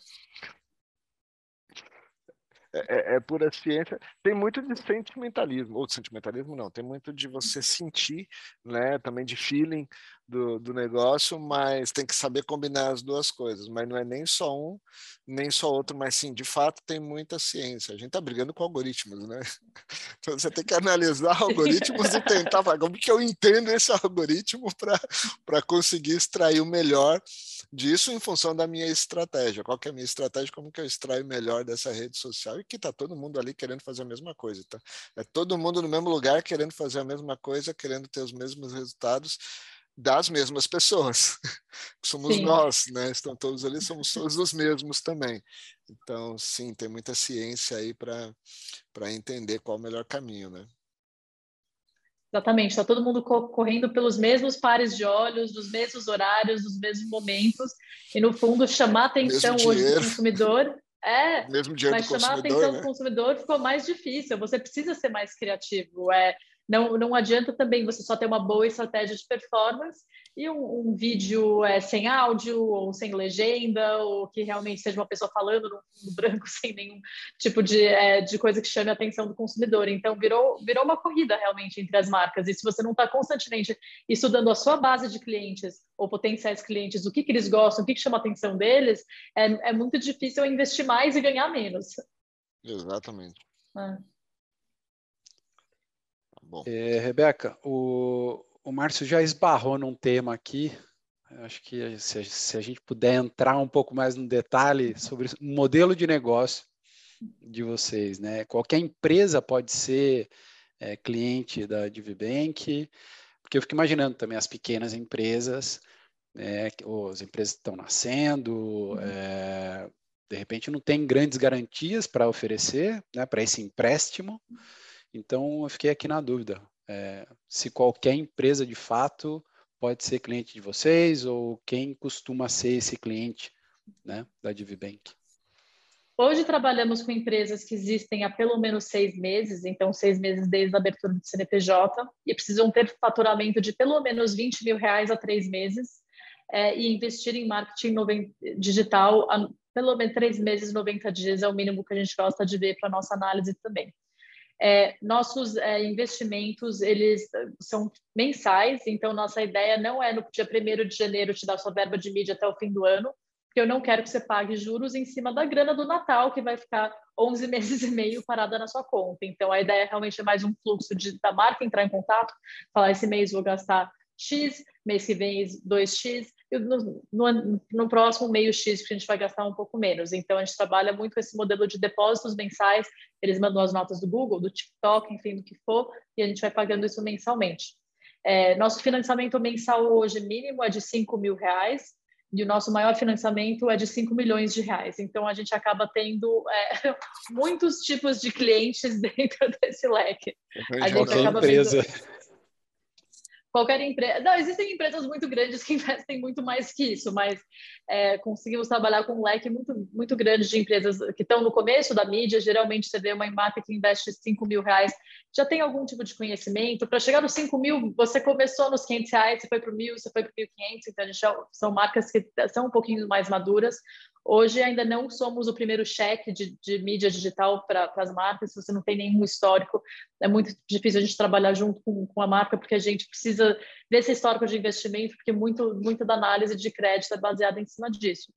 É, é, é, pura ciência. Tem muito de sentimentalismo, ou de sentimentalismo não, tem muito de você sentir, né, também de feeling do, do negócio, mas tem que saber combinar as duas coisas. Mas não é nem só um, nem só outro, mas sim, de fato, tem muita ciência. A gente está brigando com algoritmos, né? Então você tem que analisar algoritmos e tentar, como que eu entendo esse algoritmo para conseguir extrair o melhor disso em função da minha estratégia. Qual que é a minha estratégia? Como que eu extraio melhor dessa rede social? E que está todo mundo ali querendo fazer a mesma coisa, tá? É todo mundo no mesmo lugar querendo fazer a mesma coisa, querendo ter os mesmos resultados das mesmas pessoas, somos sim. nós, né? Estão todos ali, somos todos os mesmos também. Então, sim, tem muita ciência aí para entender qual é o melhor caminho, né? Exatamente, está todo mundo correndo pelos mesmos pares de olhos, dos mesmos horários, dos mesmos momentos, e no fundo chamar a atenção hoje do consumidor é, mas chamar a atenção né? do consumidor ficou mais difícil. Você precisa ser mais criativo. É, não, não adianta também você só ter uma boa estratégia de performance e um, um vídeo é, sem áudio ou sem legenda, ou que realmente seja uma pessoa falando no fundo branco sem nenhum tipo de, é, de coisa que chame a atenção do consumidor. Então, virou, virou uma corrida realmente entre as marcas. E se você não está constantemente estudando a sua base de clientes ou potenciais clientes, o que, que eles gostam, o que, que chama a atenção deles, é, é muito difícil investir mais e ganhar menos. Exatamente. É. É, Rebeca, o, o Márcio já esbarrou num tema aqui. Acho que se, se, a gente puder entrar um pouco mais no detalhe sobre o modelo de negócio de vocês, né? Qualquer empresa pode ser é, cliente da DiviBank, porque eu fico imaginando também as pequenas empresas, né, as empresas estão nascendo, uhum. é, de repente não tem grandes garantias para oferecer, né, para esse empréstimo. Então, eu fiquei aqui na dúvida é, se qualquer empresa de fato pode ser cliente de vocês ou quem costuma ser esse cliente né, da DiviBank. Hoje trabalhamos com empresas que existem há pelo menos seis meses, então seis meses desde a abertura do CNPJ, e precisam ter faturamento de pelo menos 20 mil reais a três meses é, e investir em marketing digital a pelo menos três meses, 90 dias é o mínimo que a gente gosta de ver para nossa análise também. É, nossos é, investimentos, eles são mensais, então nossa ideia não é no dia 1 de janeiro te dar sua verba de mídia até o fim do ano, porque eu não quero que você pague juros em cima da grana do Natal, que vai ficar 11 meses e meio parada na sua conta. Então, a ideia realmente é mais um fluxo de, da marca entrar em contato, falar, esse mês vou gastar X, mês que vem 2X, no, no, no, próximo meio X, que a gente vai gastar um pouco menos. Então, a gente trabalha muito com esse modelo de depósitos mensais, eles mandam as notas do Google, do TikTok, enfim, do que for, e a gente vai pagando isso mensalmente. É, nosso financiamento mensal hoje mínimo é de 5 mil reais, e o nosso maior financiamento é de 5 milhões de reais. Então, a gente acaba tendo é, muitos tipos de clientes dentro desse leque. A gente acaba empresa. Vendo qualquer empresa. Não, existem empresas muito grandes que investem muito mais que isso, mas é, conseguimos trabalhar com um leque muito, muito grande de empresas que estão no começo da mídia. Geralmente você vê uma marca que investe 5 mil reais, já tem algum tipo de conhecimento. Para chegar nos 5 mil, você começou nos 500 reais, você foi para o mil, você foi para o 1.500, então já, são marcas que são um pouquinho mais maduras. Hoje ainda não somos o primeiro cheque de, de mídia digital para as marcas, se você não tem nenhum histórico, é muito difícil a gente trabalhar junto com, com a marca, porque a gente precisa desse histórico de investimento, porque muito, muito da análise de crédito é baseada em cima disso.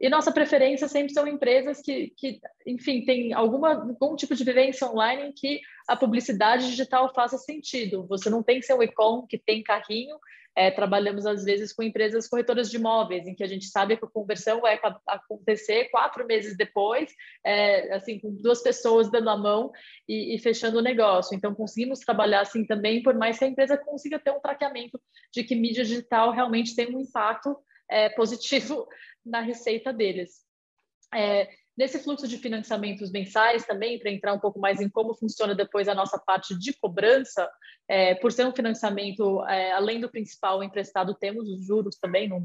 E nossa preferência sempre são empresas que, que enfim, tem alguma, algum tipo de vivência online em que a publicidade digital faça sentido. Você não tem um e-com que tem carrinho é, trabalhamos, às vezes, com empresas corretoras de imóveis, em que a gente sabe que a conversão vai acontecer quatro meses depois, é, assim, com duas pessoas dando a mão e, e, fechando o negócio. Então, conseguimos trabalhar assim também, por mais que a empresa consiga ter um traqueamento de que mídia digital realmente tem um impacto é, positivo na receita deles. É, Nesse fluxo de financiamentos mensais também, para entrar um pouco mais em como funciona depois a nossa parte de cobrança, é, por ser um financiamento, é, além do principal emprestado, temos os juros também, não,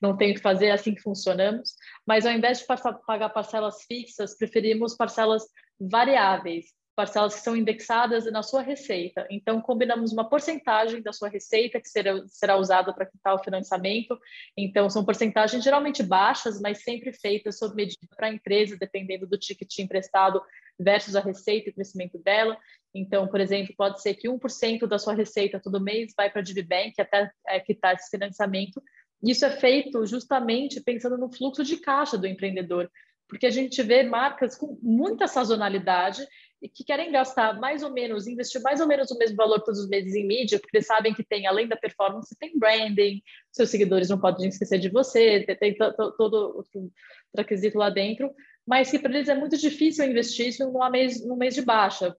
não, é, tem o que fazer, é assim que funcionamos, mas ao invés de pagar parcelas fixas, preferimos parcelas variáveis, parcelas que são indexadas na sua receita. Então, combinamos uma porcentagem da sua receita que será, será usada para quitar o financiamento. Então, são porcentagens geralmente baixas, mas sempre feitas sob medida para a empresa, dependendo do ticket emprestado versus a receita e o crescimento dela. Então, por exemplo, pode ser que 1% da sua receita todo mês vai para a DiviBank até é, quitar esse financiamento. Isso é feito justamente pensando no fluxo de caixa do empreendedor, porque a gente vê marcas com muita sazonalidade que querem gastar mais ou menos, investir mais ou menos o mesmo valor todos os meses em mídia, porque sabem que tem, além da performance, tem branding, seus seguidores não podem esquecer de você, tem todo outro requisito lá dentro, mas que para eles é muito difícil investir isso num mês, num mês de baixa.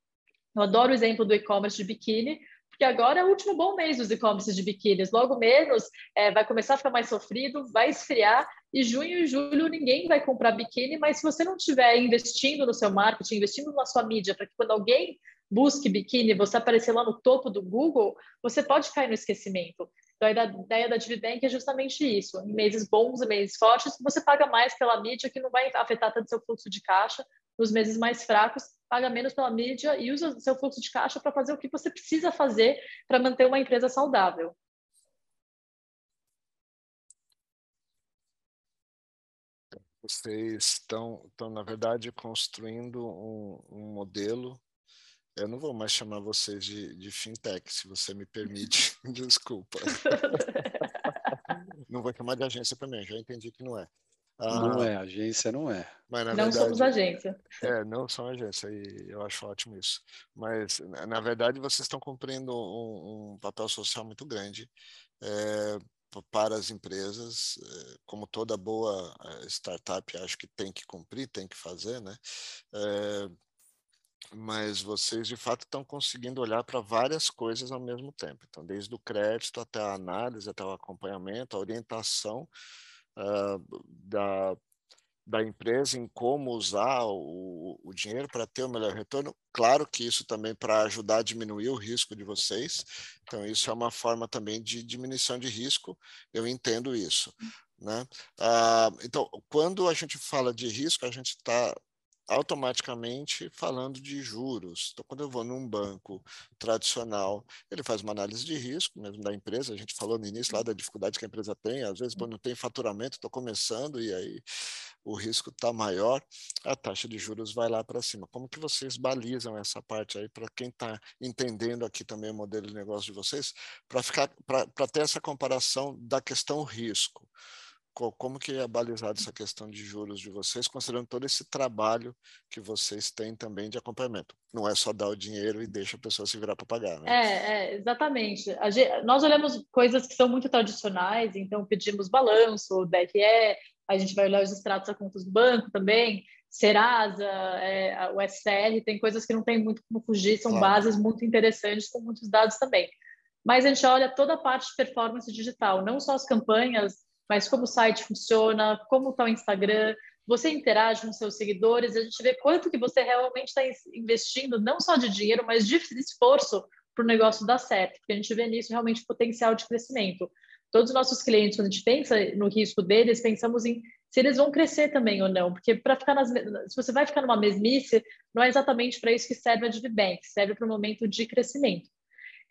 Eu adoro o exemplo do e-commerce de biquíni, porque agora é o último bom mês dos e-commerces de biquínis. Logo menos é, vai começar a ficar mais sofrido, vai esfriar, e junho e julho ninguém vai comprar biquíni, mas se você não estiver investindo no seu marketing, investindo na sua mídia, para que quando alguém busque biquíni, você aparecer lá no topo do Google, você pode cair no esquecimento. Então, a ideia da DiviBank é justamente isso. Em meses bons e meses fortes, você paga mais pela mídia, que não vai afetar tanto seu fluxo de caixa. Nos meses mais fracos, paga menos pela mídia e usa seu fluxo de caixa para fazer o que você precisa fazer para manter uma empresa saudável. Vocês estão, estão na verdade, construindo um, um modelo. Eu não vou mais chamar vocês de, de fintech, se você me permite. Desculpa. não vou chamar de agência também, já entendi que não é. Ah, não é, agência não é. Mas, não verdade, somos agência. É, não são agência, e eu acho ótimo isso. Mas, na verdade, vocês estão cumprindo um, um papel social muito grande é, para as empresas, é, como toda boa é, startup, acho que tem que cumprir, tem que fazer, né? É, mas vocês, de fato, estão conseguindo olhar para várias coisas ao mesmo tempo. Então, desde o crédito até a análise, até o acompanhamento, a orientação, uh, da, da empresa em como usar o, o dinheiro para ter o melhor retorno. Claro que isso também para ajudar a diminuir o risco de vocês. Então, isso é uma forma também de diminuição de risco. Eu entendo isso. Né? Uh, então, quando a gente fala de risco, a gente está automaticamente falando de juros. Então, quando eu vou num banco tradicional, ele faz uma análise de risco mesmo da empresa. A gente falou no início lá da dificuldade que a empresa tem. Às vezes, quando não tem faturamento, estou começando e aí o risco está maior, a taxa de juros vai lá para cima. Como que vocês balizam essa parte aí para quem está entendendo aqui também o modelo de negócio de vocês, para ter essa comparação da questão risco? Como que é balizada essa questão de juros de vocês, considerando todo esse trabalho que vocês têm também de acompanhamento. Não é só dar o dinheiro e deixa a pessoa se virar para pagar, né? É, é exatamente. Gente, nós olhamos coisas que são muito tradicionais, então pedimos balanço, DRE, a gente vai olhar os extratos a contas do banco também, Serasa, é, o SR, tem coisas que não tem muito como fugir, são claro. bases muito interessantes com muitos dados também. Mas a gente olha toda a parte de performance digital, não só as campanhas mas como o site funciona, como está o Instagram, você interage com seus seguidores, a gente vê quanto que você realmente está investindo, não só de dinheiro, mas de esforço para o negócio dar certo, porque a gente vê nisso realmente potencial de crescimento. Todos os nossos clientes, quando a gente pensa no risco deles, pensamos em se eles vão crescer também ou não, porque para ficar nas, se você vai ficar numa mesmice, não é exatamente para isso que serve a DiviBank, serve para o momento de crescimento.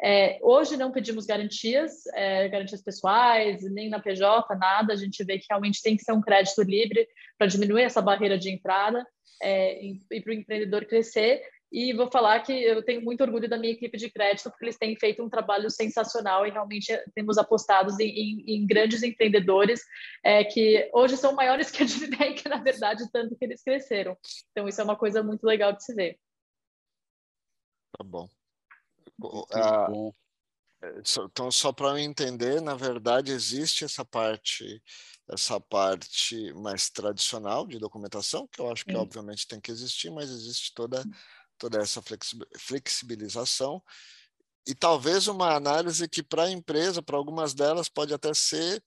É, hoje não pedimos garantias, é, garantias pessoais, nem na PJ, nada. A gente vê que realmente tem que ser um crédito livre para diminuir essa barreira de entrada é, e, e para o empreendedor crescer. E vou falar que eu tenho muito orgulho da minha equipe de crédito, porque eles têm feito um trabalho sensacional e realmente temos apostado em, em, em grandes empreendedores é, que hoje são maiores que a Divibank, na verdade, tanto que eles cresceram. Então, isso é uma coisa muito legal de se ver. Tá bom. Ah, então, só para eu entender, na verdade, existe essa parte essa parte mais tradicional de documentação, que eu acho que Sim. obviamente tem que existir, mas existe toda toda essa flexibilização e talvez uma análise que para a empresa, para algumas delas, pode até ser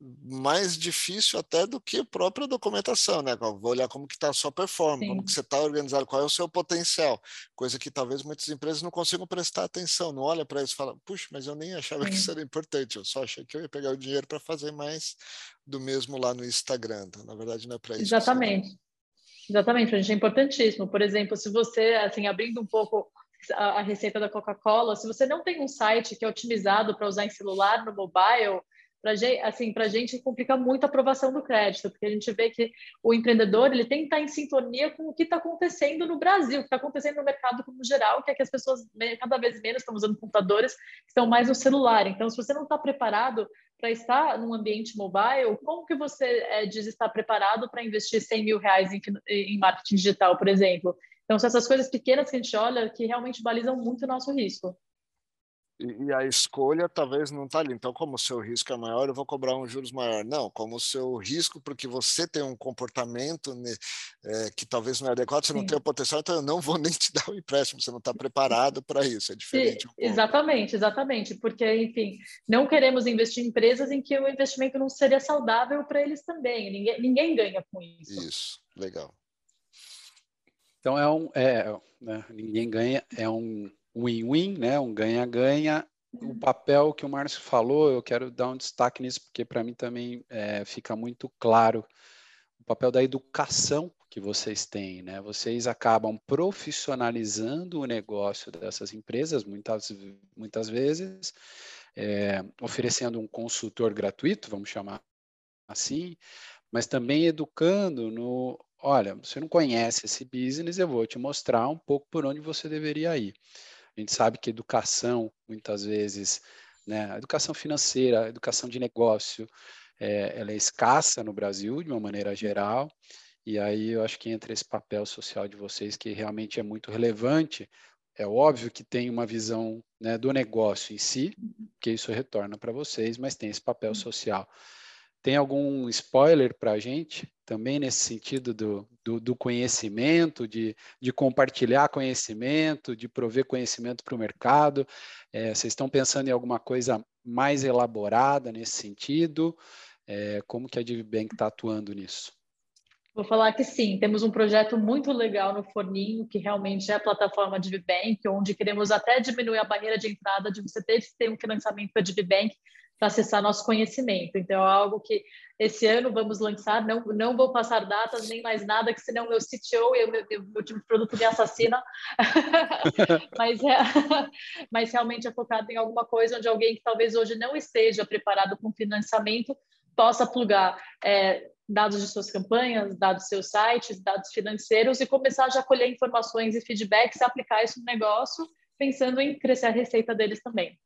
mais difícil até do que a própria documentação, né? Vou olhar como que está a sua performance, Sim. como que você está organizado, qual é o seu potencial, coisa que talvez muitas empresas não consigam prestar atenção, não olha para isso e fala, puxa, mas eu nem achava Sim. que isso era importante, eu só achei que eu ia pegar o dinheiro para fazer mais do mesmo lá no Instagram, então, na verdade não é para isso. Exatamente. Exatamente, a gente é importantíssimo. Por exemplo, se você, assim, abrindo um pouco a, a receita da Coca-Cola, se você não tem um site que é otimizado para usar em celular, no mobile, para assim, a gente complica muito a aprovação do crédito, porque a gente vê que o empreendedor ele tem que estar em sintonia com o que está acontecendo no Brasil, o que está acontecendo no mercado como geral, que é que as pessoas cada vez menos estão usando computadores, estão mais no celular. Então, se você não está preparado para estar num ambiente mobile, como que você é, diz estar preparado para investir 100 mil reais em, em marketing digital, por exemplo? Então, são essas coisas pequenas que a gente olha que realmente balizam muito o nosso risco e, a escolha talvez não está ali. Então, como o seu risco é maior, eu vou cobrar um juros maior. Não, como o seu risco, porque você tem um comportamento né, é, que talvez não é adequado, você Sim. não tem o potencial, então eu não vou nem te dar o empréstimo, você não está preparado para isso, é diferente. Um exatamente, exatamente, porque, enfim, não queremos investir em empresas em que o investimento não seria saudável para eles também, ninguém, ninguém ganha com isso. Isso, legal. Então, é um, é, né, ninguém ganha, é um win-win, né? um ganha-ganha. O uhum. papel que o Márcio falou, eu quero dar um destaque nisso, porque para mim também é, fica muito claro o papel da educação que vocês têm, né? Vocês acabam profissionalizando o negócio dessas empresas, muitas, muitas vezes, é, oferecendo um consultor gratuito, vamos chamar assim, mas também educando no, olha, você não conhece esse business, eu vou te mostrar um pouco por onde você deveria ir. A gente sabe que educação, muitas vezes, né, a educação financeira, a educação de negócio, é, ela é escassa no Brasil, de uma maneira geral, e aí eu acho que entra esse papel social de vocês, que realmente é muito relevante. É óbvio que tem uma visão né, do negócio em si, que isso retorna para vocês, mas tem esse papel social. Tem algum spoiler para a gente também nesse sentido do, do, do conhecimento, de, de, compartilhar conhecimento, de prover conhecimento para o mercado? É, vocês estão pensando em alguma coisa mais elaborada nesse sentido? É, como que a DivBank está atuando nisso? Vou falar que sim, temos um projeto muito legal no Forninho, que realmente é a plataforma DivBank, onde queremos até diminuir a barreira de entrada de você ter que ter um financiamento para DivBank para acessar nosso conhecimento. Então, é algo que esse ano vamos lançar. Não, não vou passar datas nem mais nada, que senão meu CTO e meu, meu time de produto me assassina. mas, é, mas realmente é focado em alguma coisa onde alguém que talvez hoje não esteja preparado com financiamento possa plugar é, dados de suas campanhas, dados de seus sites, dados financeiros e começar já a colher informações e feedbacks, aplicar isso no negócio, pensando em crescer a receita deles também.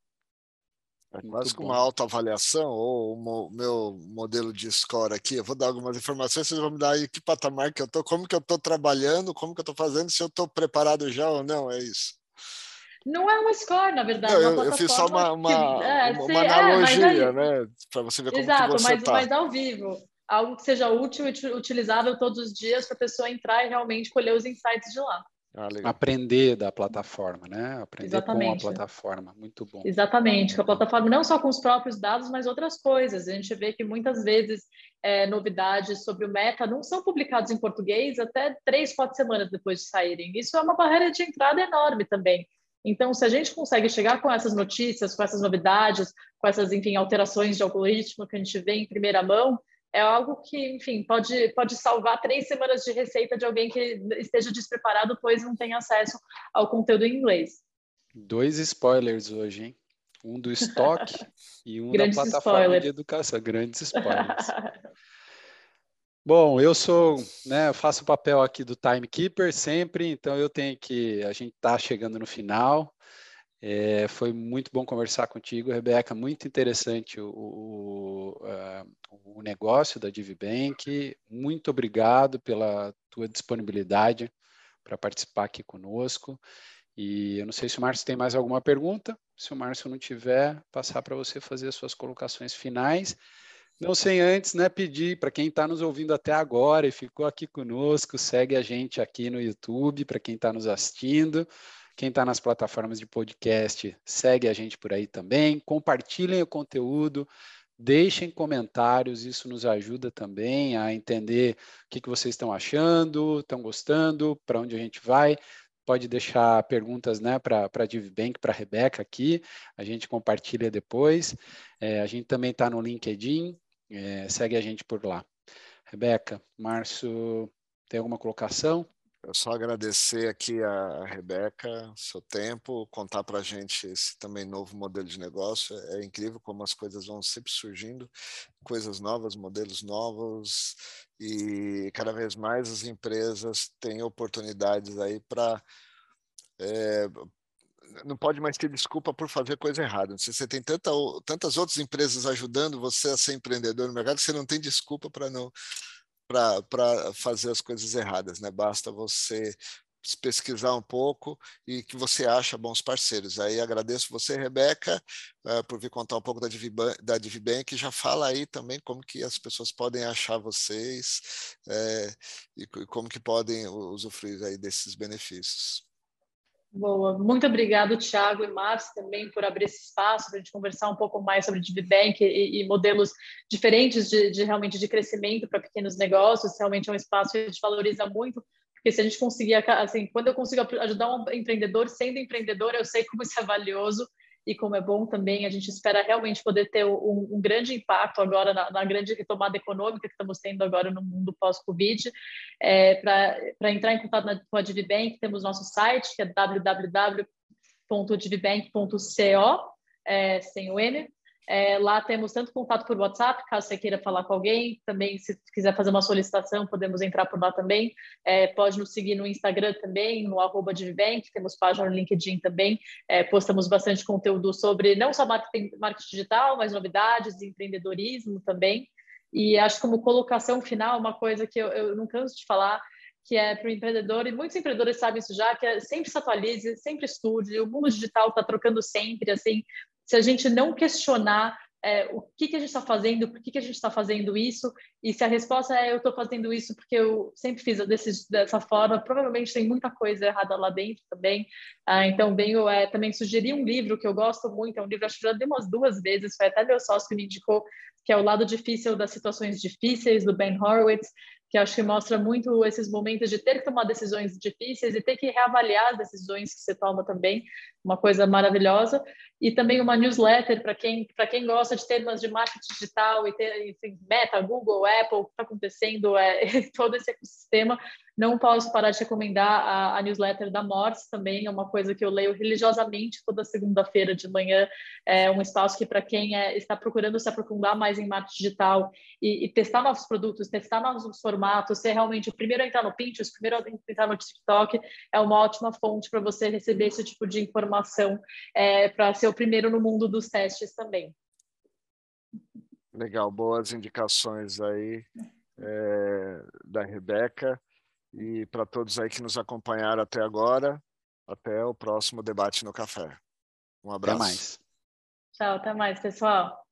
É quase com uma autoavaliação, ou o meu modelo de score aqui, eu vou dar algumas informações, vocês vão me dar aí que patamar que eu estou, como que eu estou trabalhando, como que eu estou fazendo, se eu estou preparado já ou não, é isso. Não é um score, na verdade. Não, eu, eu, fiz só uma, uma, que, é, uma, uma é, analogia, né? Para você ver como Exato, que você mas, tá. mas ao vivo. Algo que seja útil e utilizável todos os dias para a pessoa entrar e realmente colher os insights de lá. Ah, aprender da plataforma, né? Aprender Exatamente. com a plataforma, muito bom. Exatamente, com a plataforma, não só com os próprios dados, mas outras coisas. A gente vê que muitas vezes é, novidades sobre o Meta não são publicados em português até três, quatro semanas depois de saírem. Isso é uma barreira de entrada enorme também. Então, se a gente consegue chegar com essas notícias, com essas novidades, com essas, enfim, alterações de algoritmo que a gente vê em primeira mão, é algo que, enfim, pode, pode salvar três semanas de receita de alguém que esteja despreparado, pois não tem acesso ao conteúdo em inglês. Dois spoilers hoje, hein? Um do estoque e um da plataforma spoilers. de educação. Grandes spoilers. Bom, eu sou, né, eu faço o papel aqui do timekeeper sempre, então eu tenho que, a gente está chegando no final. É, foi muito bom conversar contigo, Rebeca, muito interessante o, o, uh, o negócio da DivBank. Muito obrigado pela tua disponibilidade para participar aqui conosco. E eu não sei se o Márcio tem mais alguma pergunta. Se o Márcio não tiver, passar para você fazer as suas colocações finais. Não sem antes né, pedir para quem está nos ouvindo até agora e ficou aqui conosco, segue a gente aqui no YouTube, para quem está nos assistindo. Quem está nas plataformas de podcast, segue a gente por aí também. Compartilhem o conteúdo, deixem comentários, isso nos ajuda também a entender o que, que vocês estão achando, estão gostando, para onde a gente vai. Pode deixar perguntas né, para a DivBank, para a Rebeca aqui, a gente compartilha depois. É, a gente também está no LinkedIn, é, segue a gente por lá. Rebeca, Márcio, tem alguma colocação? Eu só agradecer aqui a Rebeca, seu tempo, contar para a gente esse também novo modelo de negócio. É incrível como as coisas vão sempre surgindo, coisas novas, modelos novos, e cada vez mais as empresas têm oportunidades aí para é, não pode mais ter desculpa por fazer coisa errada. Você tem tanta, tantas outras empresas ajudando você a ser empreendedor no mercado, você não tem desculpa para não para fazer as coisas erradas, né? Basta você pesquisar um pouco e que você acha bons parceiros. Aí agradeço você, Rebeca, uh, por vir contar um pouco da Divibank, da Divibank. Já fala aí também como que as pessoas podem achar vocês é, e como que podem usufruir aí desses benefícios. Boa, muito obrigado, Thiago e Márcio, também por abrir esse espaço para a gente conversar um pouco mais sobre DiviBank e, e modelos diferentes de, de, realmente de crescimento para pequenos negócios. Realmente é um espaço que a gente valoriza muito, porque se a gente conseguir, assim, quando eu consigo ajudar um empreendedor sendo empreendedor, eu sei como isso é valioso e como é bom também, a gente espera realmente poder ter um, um grande impacto agora na, na, grande retomada econômica que estamos tendo agora no mundo pós-Covid. É, Para entrar em contato na, com a Divibank, temos nosso site, que é www.divibank.co, é, sem o N, é, lá temos tanto contato por WhatsApp, caso você queira falar com alguém, também se quiser fazer uma solicitação, podemos entrar por lá também. É, pode nos seguir no Instagram também, no arroba Divibank, temos página no LinkedIn também, é, postamos bastante conteúdo sobre não só marketing, marketing digital, mas novidades, empreendedorismo também. E acho que como colocação final, uma coisa que eu, eu não canso de falar, que é para o empreendedor, e muitos empreendedores sabem isso já, que é sempre se atualize, sempre estude, o mundo digital está trocando sempre, assim, se a gente não questionar é, o que, que a gente está fazendo, por que, que a gente está fazendo isso, e se a resposta é eu estou fazendo isso porque eu sempre fiz desse, dessa forma, provavelmente tem muita coisa errada lá dentro também. Ah, então, venho é, também sugerir um livro que eu gosto muito, é um livro, acho que já dei umas duas vezes, foi até meu sócio que me indicou, que é O Lado Difícil das Situações Difíceis, do Ben Horowitz, que acho que mostra muito esses momentos de ter que tomar decisões difíceis e ter que reavaliar as decisões que você toma também, uma coisa maravilhosa. E também uma newsletter para quem, quem gosta de temas de marketing digital e ter, enfim, Meta, Google, Apple, o que está acontecendo, é, todo esse ecossistema. Não posso parar de recomendar a, a newsletter da Morse também, é uma coisa que eu leio religiosamente toda segunda-feira de manhã. É um espaço que, para quem é, está procurando se aprofundar mais em marketing digital e, e, testar novos produtos, testar novos formatos, ser realmente o primeiro a entrar no Pinterest, o primeiro a entrar no TikTok, é uma ótima fonte para você receber esse tipo de informação, é, para ser o primeiro no mundo dos testes também. Legal, boas indicações aí é, da Rebeca. E para todos aí que nos acompanharam até agora, até o próximo debate no café. Um abraço. Até mais. Tchau, até mais, pessoal.